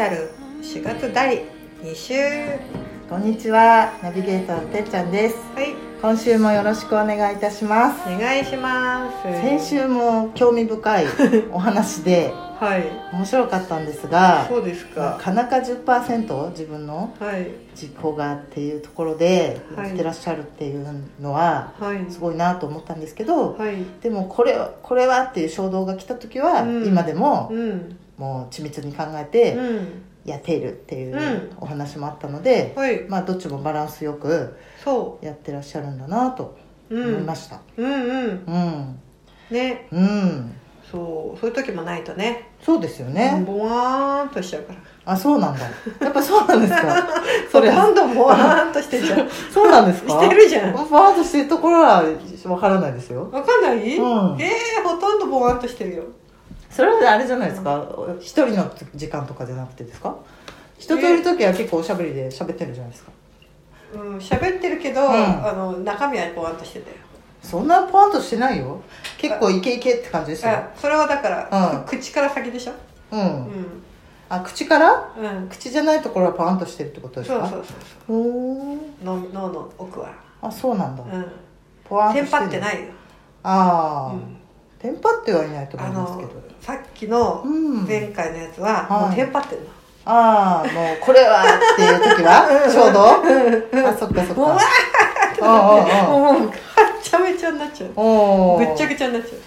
シャル4月第2週こんにちはナビゲーターのてっちゃんです。はい。今週もよろしくお願いいたします。お願いします。先週も興味深い お話ではい。面白かったんですがそうですなかかなか10%自分のはい。実行がっていうところではい。やってらっしゃるっていうのははい。すごいなと思ったんですけどはい。でもこれはこれはっていう衝動が来た時はうん。今でもうんもう緻密に考えてうん。やっているっていううん。お話もあったのではい。まあどっちもバランスよくそやってらっしゃるんだなとううん。思いました。うんうん。うん。ね。うん。そう。そういう時もないとね。そうですよね。ボワーンとしちゃうから。あそうなんだ。やっぱそうなんですか。そ それどんどんボワーンとしてんじゃん。そうなんですか？してるじゃん。バーッとしてるところはわからないですよ。わかんない、うん。えー、ほとんどボワーンとしてるよそれはあれじゃないですか？一人の時間とかじゃなくてですか？人といる時は結構おしゃべりで喋ってるじゃないですか。うん喋ってるけど、ん。あの中身はボワーンとしてたよそんなポワンとしてないよ。結構イケイケって感じですよ。あそれはだから、口から先でしょ？ううん。んあ口から？うん。口じゃないところはパンとしてるってことですか？そうそうそうおーそう脳脳の奥は。あそうなんだ。うん。ポワンとテンしてる。パってないよ。ああ、うんテンパってはいないと思あいますけのどさっきのうん。前回のやつは、はい。もうテンパってるの。ああもうこれはっていう時は？ちょうど？あそっかそっか。もうわああもうめちゃめちゃになっちゃう。おぐっちゃぐぐちゃになっちゃう。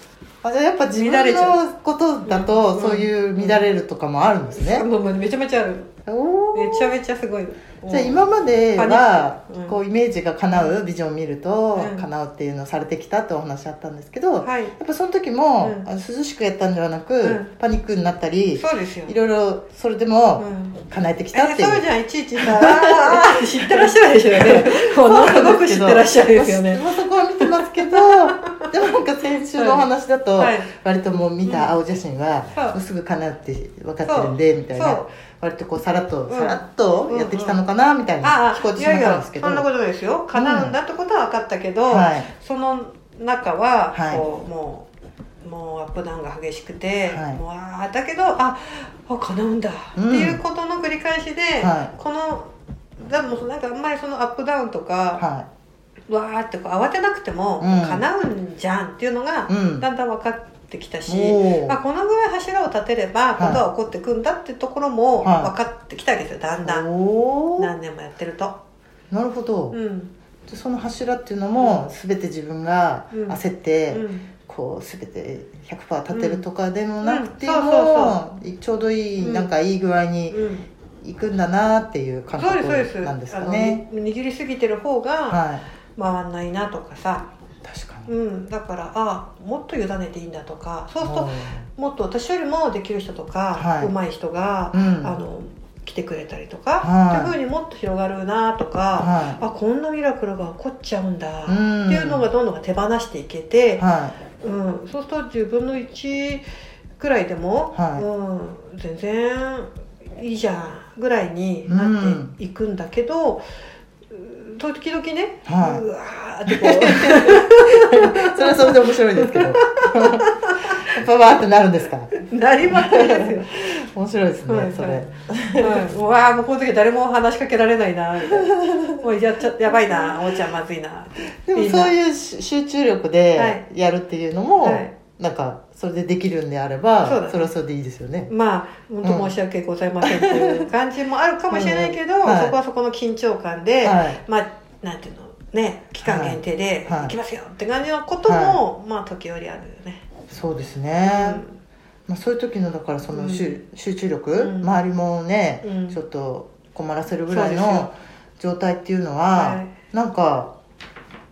あじゃあやっぱ自分乱れちゃのことだとう。んそういう乱れるとかもあるんですね、もうめちゃめちゃあるめちゃめちゃすごい。のじゃあ今まではこうイメージが叶うビジョンを見るとうん。叶うっていうのをされてきたってお話あったんですけどやはい。っぱその時も涼しくやったんではなくうん。パニックになったりそうですよ。いろいろそれでもうん。叶えてきたっていう。えそうじゃんいちいちさ 知ってらっしゃるでしょうね。ものすごく知ってらっしゃるですよね。まあそこは見てますけど でもなんか先週のお話だと、はい。割ともう見た青写真は、もうすぐ叶うって分かってるんでみたいな割とこうさらっと、ん。さらっとやってきたのかなみたいなあ聞こえてしあいやいやまったんですけど。そんなことですよ。叶うんだってことは分かったけど、はい。その中ははい。こう、もうもうアップダウンが激しくて、はい。もうあーだけどああ叶うんだ、うんっていうことの繰り返しで、はい。このでもなんかあんまりそのアップダウンとか、はわーってこう慌てなくても、うん。叶うんじゃんっていうのが、うん。だんだん分かってきたし、おー。あこのぐらい柱を立てればことは起こってくんだってところも分はい。かってきたわけですよだんだいん何年もやってると。なるほど、うん。でその柱っていうのも全て自分がうん。焦って、うん。こう全て100%立てるとかでもなくてうん。うんも、ちょうどいい、うん。なんかいい具合にうん。いくんだなっていう感覚なんですかね。握りすぎてる方がはい。回んないなとかさ、うん、だからあもっと委ねていいんだとかそうするとおもっと私よりもできる人とか、はい。上手い人が、うん。あの来てくれたりとか、はい。っていうふうにもっと広がるなとか、はあこんなミラクルが起こっちゃうんだ、うん。っていうのがどんどん手放していけてうん、そうすると10分の1ぐらいでも、はい。うん、全然いいじゃんぐらいになっていくんだけど、う時々ね、はい。うわーってこう。い それはそれで面白いですけど。やっぱバーってなるんですか？なりますよ。面白いですね、はいそれ。はい、うわーもうこの時誰も話しかけられないな。もうやっちゃやばいなおーちゃんまずいな。でもそういうし集中力はでやるっていうのも、はいなんかそれでできるんであればそそれはそれでいいですよね。まあ本当申し訳ございませんっていう感じもあるかもしれないけど、そこはそこの緊張感で、はい。まあなんていうのね期間限定ではい。行きますよって感じのことも、まあ時折あるよね、そうですね、まあ、そういう時のだからその集,、集中力、うん。周りもね、うん。ちょっと困らせるぐらいの状態っていうのは、はい。なんか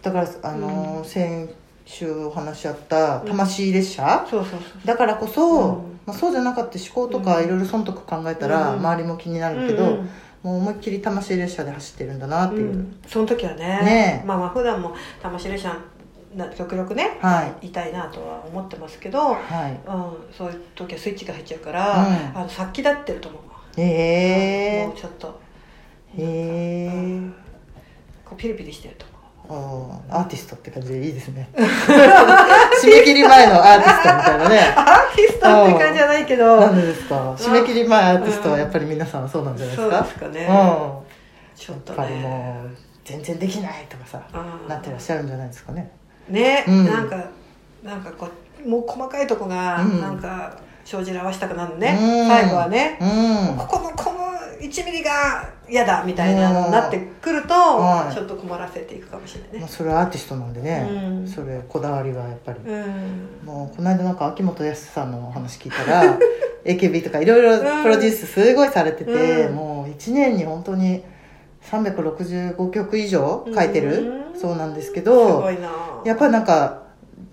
だからあのー、先週お話し合った魂列車、そうそうそうだからこそ、うん。まあ、そうじゃなかった思考とかうん。いろいろ損得考えたら、うん。周りも気になるけど、うんもう思いっきり魂列車で走ってるんだなっていう、うん。その時はねねまあまあ普段も魂列車な極力ね、はい。いたいなとは思ってますけど、はい。うん、そういう時はスイッチが入っちゃうから、うん。あの殺気立ってると思うへえ。もうちょっと。へえ。こうピリピリしてるとアーティストって感じでいいですね。締め切り前のアーティストみたいなね。アーティストって感じじゃないけど。なんでですか？締め切り前アーティストはやっぱり皆さんそうなんじゃないですそうかですかね、うん。ちょっとやっぱりねもう全然できないとかさうん。なってらっしゃるんじゃないですかね。ね、うん。なんかなんかこうもう細かいとこがうん。なんか生じらわしたくなるね、うん。最後はね、うん。ここのこの1ミリが嫌だみたいなのになってくると、はいちょっと困らせていくかもしれないね。まあ、それはアーティストなんでね、うん。それこだわりがやっぱり、うん。もうこの間なんか秋元康さんのお話聞いたら AKB とかいろいろプロデュースすごいされてて、うん。もう1年に本当に365曲以上書いてる、うんそうなんですけすどやっぱりなんか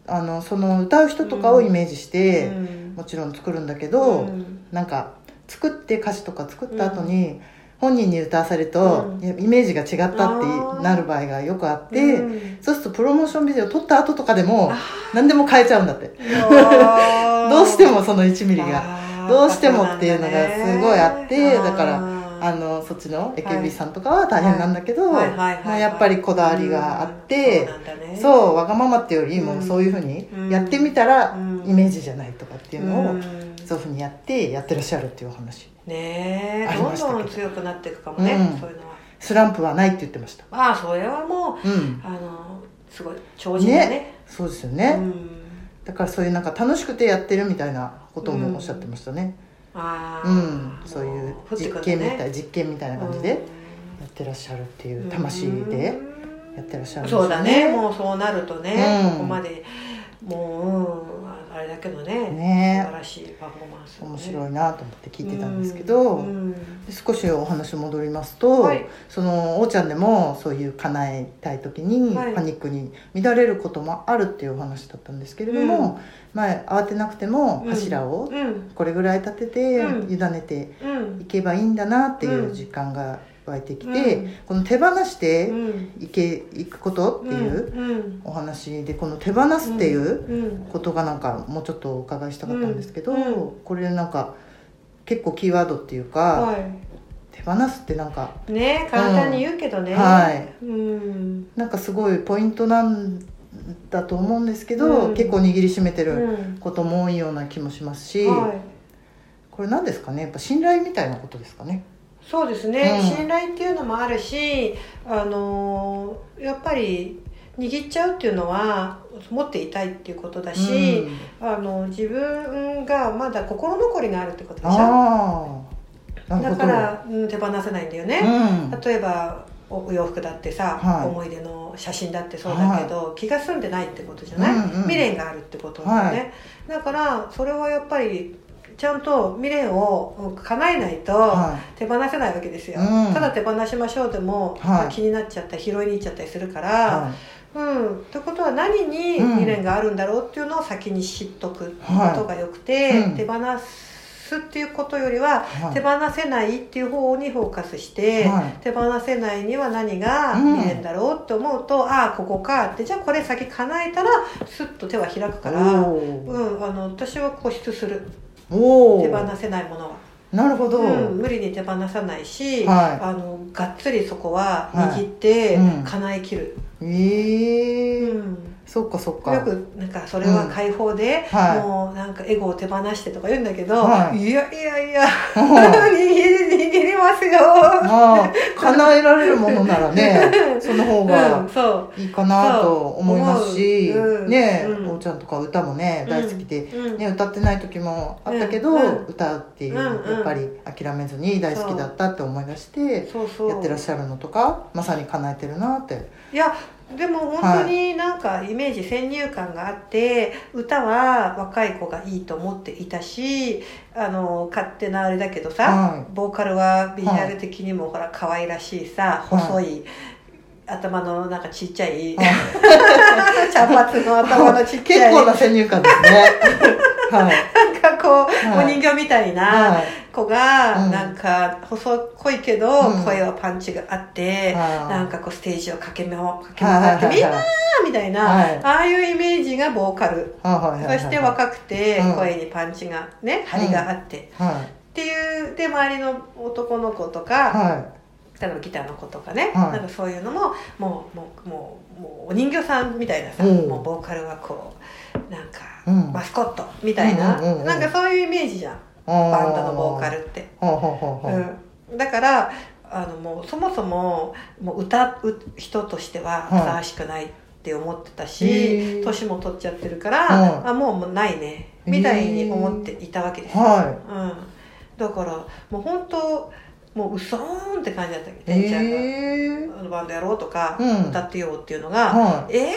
あのその歌う人とかをイメージして、うん。もちろん作るんだけど、うん。なんか作って歌詞とか作った後に、本人に歌わされると、うん。イメージが違ったってなる場合がよくあって、うんそうするとプロモーションビデオ撮った後とかでもあ何でも変えちゃうんだって。どうしてもその1ミリが。どうしてもっていうのがすごいあってだからあのそっちの AKB さんとかは大変なんだけど、まあやっぱりこだわりがあって、うん。そうね。わがままっていうよりもうん。そういうふうにやってみたらうん。イメージじゃないとかっていうのをうんそういうふうにやってやってらっしゃるっていうお話。ねえどんど。どん強くなっていくかもね、うん。そういうのは。スランプはないって言ってました。まあそれはもううん。あのすごい超人だね。そうですよね、うん、だからそういうなんか楽しくてやってるみたいなこともおっしゃってましたね。ああ、うん、そういう実験みたい実験みたいな感じでやってらっしゃるっていう魂でやってらっしゃるんですよそうだね。もうそうなるとね、うん。ここまでもう、うん、あれだけどねね。素晴らしいパフォーマンス、面白いなと思って聞いてたんですけど、うんで少しお話戻りますと、はい。そのおーちゃんでもそういう叶えたい時にはい。パニックに乱れることもあるっていうお話だったんですけれども、まあ、慌てなくてもうん。柱をうん。これぐらい立ててうん。委ねてうん。いけばいいんだなっていう実感が湧いてきて、この手放してうん。いけいくことっていううん。お話でこの手放すっていううん。ことがなんかもうちょっとお伺いしたかったんですけど、うん。うんこれなんか結構キーワードっていうか、は手放すってなんかいね簡単に言うけどね、はい。うん。なんかすごいポイントなんだと思うんですけど、うん。結構握りしめてうるん。ことも多いような気もしますし、はい。これ何ですかね？やっぱ信頼みたいなことですかね？そうですね、うん。信頼っていうのもあるしあのやっぱり握っちゃうっていうのは持っていたいっていうことだし、うん。あの自分がまだ心残りがあるってことでしょ。だから、うん、手放せないんだよね、うん。例えばおお洋服だってさ、はい。思い出の写真だってそうだけど、気が済んでないってことじゃない、うんうん。未練があるってことだよね、だからそれはやっぱりちゃんと未練を叶えないと、は手放せないわけですよ、うん。ただ手放しましょうでも、はい。まあ気になっちゃったり拾いに行っちゃったりするかいら、はうん。ってことは何にうん。未練があるんだろうっていうのを先に知っとくことがよくて、はいうん。手放すっていうことよりは、はい。手放せないっていう方にフォーカスして、はい。手放せないには何がうん。未練だろうって思うと、ああここか。ってじゃあこれ先叶えたらスッと手は開くから、おうん、あの私は固執する。お手放せないもの。は。なるほど、うん、無理に手放さないし、はい。あのがっつりそこは握ってはいうん。叶えきる、ええうんそっかそっか。よくなんかそれは解放で、はい。もうなんかエゴを手放してとか言うんだけど、はい。い、やいやいやはい握り握りますよ。まあ叶えられるものならね その方うんがいいかなと思いますし、そう。んねうん。おーちゃんとか歌もね大好きで、うん。ね、歌ってない時もあったけど、うんうん。歌うっていう、うんうん。やっぱり諦めずに大好きだったって思い出してそうそう。やってらっしゃるのとかまさに叶えてるなって。いやでも本当になんかイメージ先入観があって歌は若い子がいいと思っていたしあの勝手なあれだけどさ、はい。ボーカルはビジュアル的にもほら可愛らしいさ、はい。細い頭のなんかちっちゃい、はい。茶髪の頭のちっち結ゃい。構な先入観ですねはい。なんかこう、はい。お人形みたいなはい。子が、うん。なんか細っこいけど、うん。声はパンチがあって、はい。なんかこうステージを駆け回駆け回って、みんなはいみたいな、はい。ああいうイメージがボーカル、そして若くてうん。声にパンチがね張りがあって、はっていうで周りの男の子といか、は例えばギターの子とかね、はい。なんかそういうのももうもうもうもうお人形さんみたいなさ、うん。もうボーカルはこうなんか、うん。マスコットみたいな、うんうんなんかそういうイメージじゃん。ババンドのボーカルって、うん、だからあのもうそもそももう歌う人としてはふさわしくないって思ってたへしー。年、も取っちゃってるから、はい。あもうもうないねみたいに思っていたわけですよ、はうん、だからもう本当もううそーんって感じだった。けどえあのバンドやろうとか、うん。歌ってよっていうのが、はえ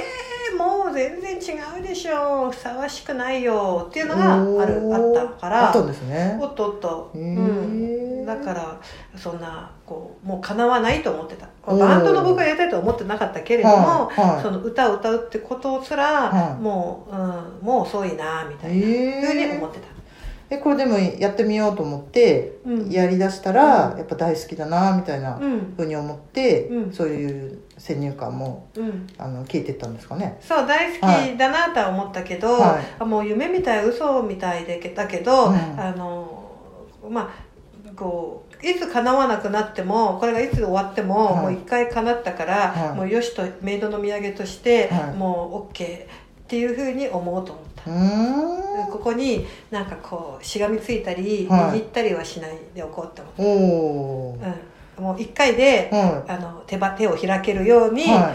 ー、もう全然違うでしょ。ふさわしくないよっていうのがあるあったからあったんですね。おっとおっと、へうーん、だからそんなこうもうかなわないと思ってた。バンドの僕がやりたいとは思ってなかったけれども、その歌を歌うってことすら、はい。もう、うん、もう遅いなみたいなへふうにえ思ってた、えこれでもやってみようと思ってうん。やりだしたらうん。やっぱ大好きだなみたいなうん。ふうに思ってうん。そういう先入観もうん、あの聞いてったんですかね。そう大好きだなとは思ったけど、はい。あもう夢みたい嘘みたいでだけど、うん。あのまあこういつ叶わなくなってもこれがいつ終わっても、はい。もう一回叶ったから、はい。もうよしとメイドの土産として、はい。もう OK っていうふうに思おうと思った。ここになんかこうしがみついたり、はい。握ったりはしないでおこうって思おおう、うん、もう一回で、はあの手ば手を開けるように、は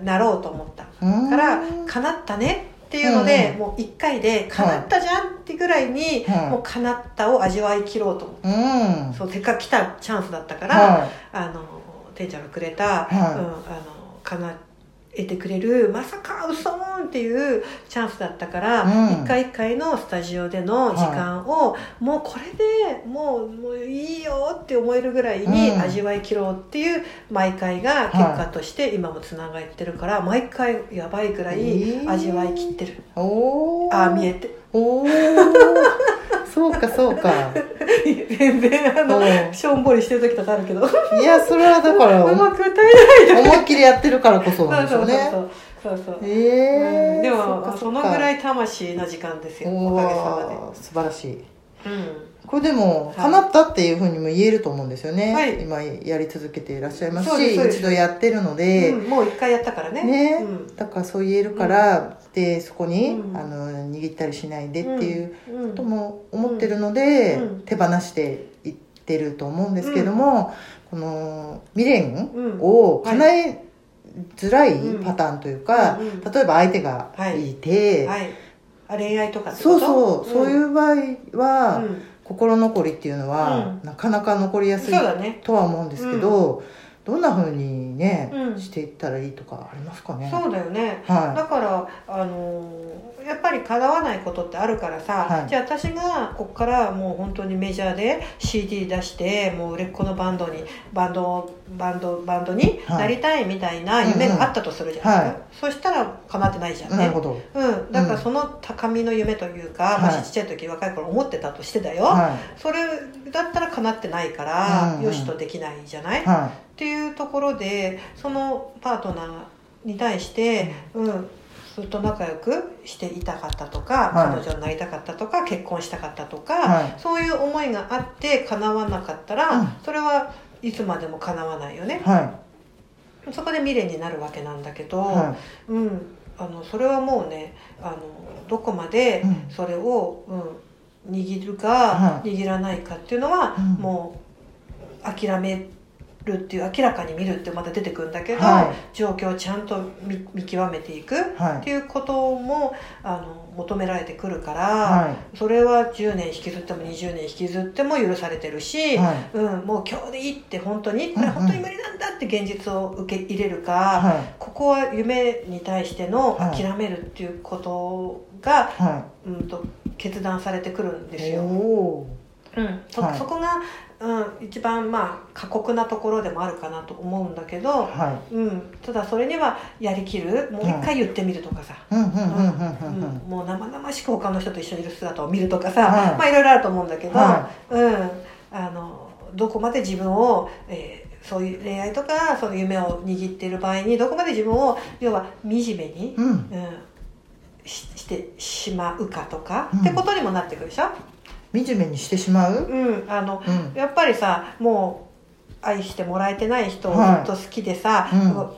うん、なろうと思った。から叶ったねっていうので、うん。もう一回で叶ったじゃんってぐらいに、はい。もう叶ったを味わい切ろうと思って、うん。そうせっかく来たチャンスだったから、はあのてんちゃんがくれた、はい。うん、あの叶えてくれるまさかうそーんっていうチャンスだったから、うん。一回一回のスタジオでの時間を、もうこれでもうもういいよって思えるぐらいにうん。味わい切ろうっていう毎回が結果として今もつながってるから、毎回やばいぐらい味わい切ってる、おおああ見えておおそうかそうか。全然あのうん。しょんぼりしてる時とかあるけど。ういやそれはだから思まく歌えないいっきりやってるからこそなんでしょうね。そうそうそうそうそうええうん。でもそのぐらいい魂の時間ですよおおかげさまで。ー素晴らしい。うんこれでもはい。叶ったっていうふうにも言えると思うんですよね、はい。今やり続けていらっしゃいますし一度やってるので、うんもう一回やったからね。ね。うん。だからそう言えるから、でそこに、うん。あの握ったりしないでっていううん。ことも思ってるので、うん。手放していってると思うんですけども、この未練うん。を叶えづらいパターンというか、うん。うん。例えば相手がい。て、はい。あ恋愛とかそうそう、そういうう場合は、ん心残りっていうのは、うなかなか残りやすいとは思うんですけど、どんな風にね、うん。していったらいいとかありますかね？そうだよね。はだからあのーやっぱり叶わないことってあるからさ、はい。じゃあ私がここからもう本当にメジャーで CD 出してもう売れっ子のバンドにバンドバンドバンドになりたいみたいな夢があったとするじゃないですか、そしたら叶ってないじゃんね。いなるほど。うん、だからその高みの夢というか、はい。もしちっちゃい時若い頃思ってたとしてだよ、はそれだったら叶ってないから、よしとできないじゃない、っていうところでそのパートナーに対して、うん、ずっと仲良くしていたかったとか、はい。彼女になりたかったとか結婚したかったとか、はい。そういう思いがあって叶わなかったら、うん。それはいつまでも叶わないよね。い。はそこで未練になるわけなんだけど、うん、あのそれはもうねあのどこまでうん。それを、うん、握るか、はい。握らないかっていうのは、うん。もう諦めるっていう明らかに見るってまた出てくるんだけど、は状況をちゃんと見見極めていくい。っはいていうこともあの求められてくるから、はい。それは10年引きずっても20年引きずっても許されてるし、はい。うん、もう今日でいいって本当にこれ本当に無理なんだって現実を受け入れるか、はい。ここは夢に対してのはい。諦めるっていうことが、はうん、と決断されてくるんですいよ。おうん。そはい。そこが、うん、一番まあ過酷なところでもあるかなと思うんだけど、ーはうん、ただそれにはやりきるもう一回言ってみるとかさ、いうんうんうんうんうん。うんもう生々しく他の人と一緒にいる姿を見るとかさ、はい。まあいろいろあると思うんだけど、はうん、あのどこまで自分を、えーそういう恋愛とかその夢を握っている場合にどこまで自分を要は惨めに、うん。うん、ししてしまうかとか、うん。ってことにもなってくるでしょ、惨めにしてしまう？うん、あのうん。やっぱりさもう愛してもらえてない人をずはい。っと好きでさ、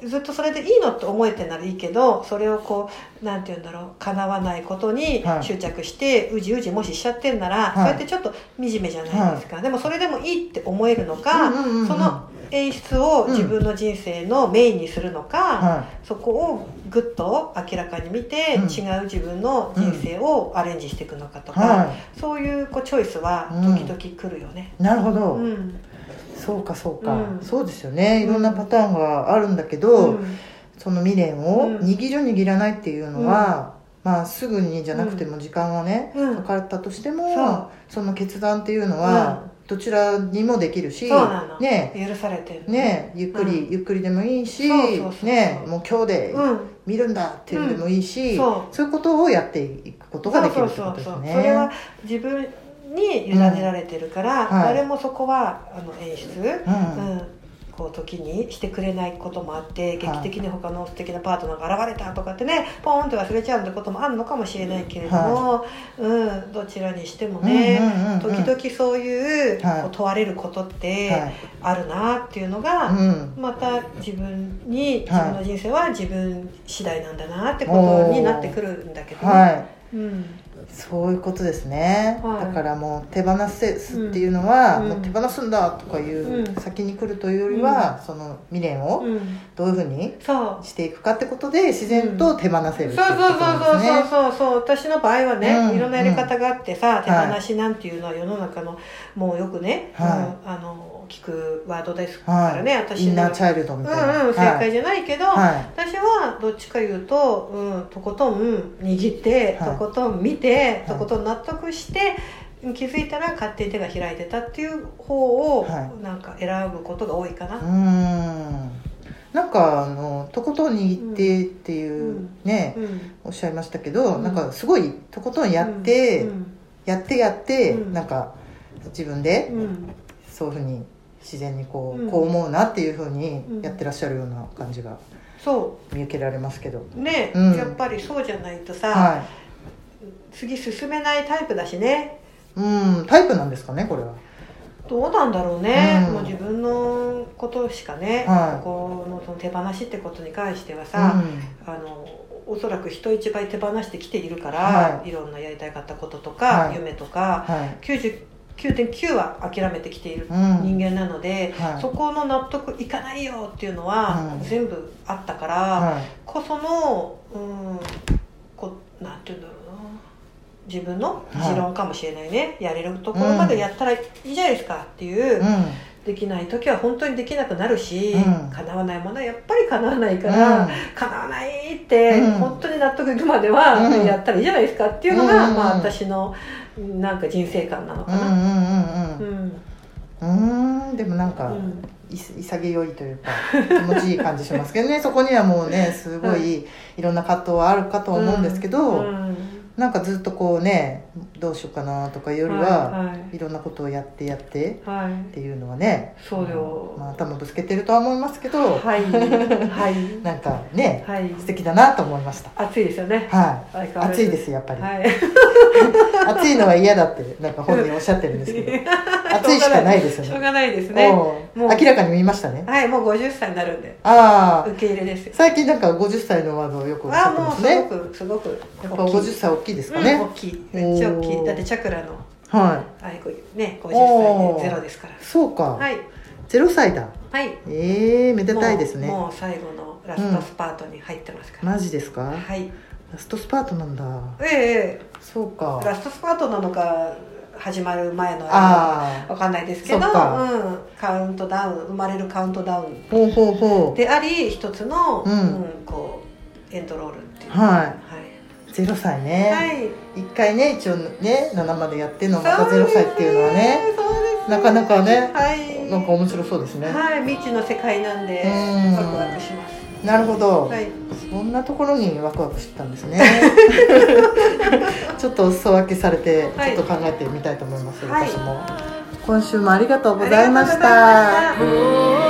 うずっとそれでいいのって思えてならいいけどそれをこうなんて言うんだろう叶わないことにはい。執着して、うじうじもししちゃってんなら、はい。そうやってちょっと惨めじゃないですか、でもそれでもいいって思えるのか、うんうんうんうん。その演出を自分の人生のメインにするのか、はそこをぐっと明らかに見て、うん。違う自分の人生をアレンジしていくのかとか、はそういうこうチョイスは時々来るよね。いなるほど、うん。そうかそうか、うん。そうですよね。いろんなパターンがあるんだけど、うん。その未練をうん。握る握らないっていうのは、まあすぐにじゃなくても時間がね、うん。かかったとしても、その決断っていうのはどちらにもできるし、ね。許されてるね。ゆっくり、うん。ゆっくりでもいいしね。もう今日でうん。見るんだっていうのでもいいし、うん。そう。そういうことをやっていくことができるってことですね。それは自分に委ねられてるから、うん。はい。誰もそこはあの演出、うん。うんこう時にしてくれないこともあって劇的に他の素敵なパートナーが現れたとかってねポーンって忘れちゃうってこともあるのかもしれないけれども、うん、どちらにしてもね、時々そういう,、はいこう問われることってはい。あるなっていうのが、うん。また自分にはい。自分の人生は自分次第なんだなってことになってくるんだけどね、はいうん。そういうことですね、はい。だからもう手放すっていうのは、うん。もう手放すんだとかいううん先に来るというよりは、その未練をうん、どういうふうにそうしていくかってことで自然と手放せるっていうそうそうそうそう。そう。そう私の場合はね、うん。いろんなやり方があってさ、ん。手放しなんていうのは世の中のもうよくね、はうんあの聞くワードですからね、はい、私の。インナーチャイルドみたいな。うんうん、正はい解じゃないけど、はい。私はどっちか言うと、うん、とことん握って、はい。とことん見て、い。とことん納得して気づいたら勝手に手が開いてたっていう方を、はなんか選ぶことが多いかな、うーん。なんかあのとことん握ってっていううんね、うん。おっしゃいましたけど、うん。なんかすごいとことんやって、うん。やってやって、うん。なんか自分でうん。そういうふうに自然にこう,、うん。こう思うなっていうふうにうん。やってらっしゃるような感じがそ見受けられますけど、うね、うん。やっぱりそうじゃないとさ、は次進めないタイプだしね。いうん。タイプなんですかねこれは。どうなんだろうね、うん。もう自分のことしかね、はい。ここのその手放しってことに関してはさ、うん。あのおそらく人一倍手放してきているから、、はい。ろんなやりたかったこととか、はい。夢とかはい99.9は諦めてきているうん。人間なので、はい。そこの納得いかないよっていうのはうん。全部あったから、はい。こそのうんこなんていうんだろうな。自分の持論かもしれないね、やれるところまでやったらいいじゃないですかっていう、うん。できない時は本当にできなくなるし、うん。叶わないものはやっぱり叶わないから、うん。叶わないって、うん。本当に納得いくまではうん。やったらいいじゃないですかっていうのが、うん。まあ、私のなんか人生観なのかな。うんうんうんうん。うん。うーんでもなんか、うん。い潔いというか気持ちいい感じしますけどね。そこにはもうねすごいいろんな葛藤はあるかと思うんですけど、うん。なんかずっとこうねどうしようかなとかいうよりは、はい。いろんなことをやってやってっていうのはねそうよ、まあ、頭ぶつけてるとは思いますけど、はい。はい。なんかねはい。素敵だなと思いました。暑いですよね。はい。暑いですやっぱり、はい。暑いのは嫌だってなんか本人おっしゃってるんですけど 暑いしかないですよね。しょうがない。ですね。もう。明らかに見ましたね。はいもう50歳になるんで。ああ受け入れですよ。最近なんか50歳のワードをよくおっしゃあもうすってますねごくすごく。やっぱ50歳大きいですかうん、ね大、きい。めっちゃ大きおー。いだってチャクラの。はあれこうね50おー歳でゼロですから。いそうか、はい。0歳だ。はい。ええめでたいですね。もうもう最後のラストスパートに入ってますから、マジですか？はい。ラストスパートなんだ。ええそうか。ラストスパートなのか始まる前のあわかんないですけど、うん、カウントダウン生まれるカウントダウン。あほうほうほであり一つの、うんこうエンドロールっていう。はいはう0歳い、ね、はい、一回ね一応ね7までやってんのまた0歳っていうのはねそうです。ねなかなかねはい。なんか面白そうですね。はい。未知の世界なんでうん。ワクワクします。なるほど、はい。そんなところにワクワクしてたんですね。ちょっとお裾分けされてはい。ちょっと考えてみたいと思います、はい。私も。今週もありがとうございました